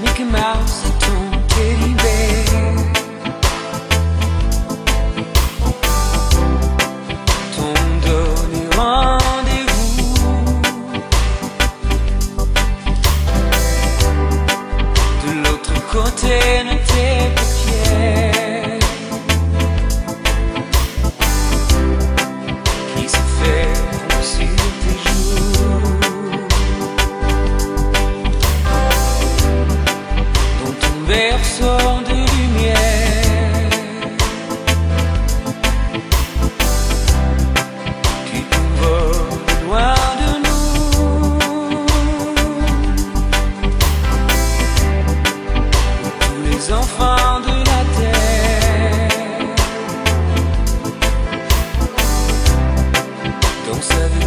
Mickey Mouse. seven.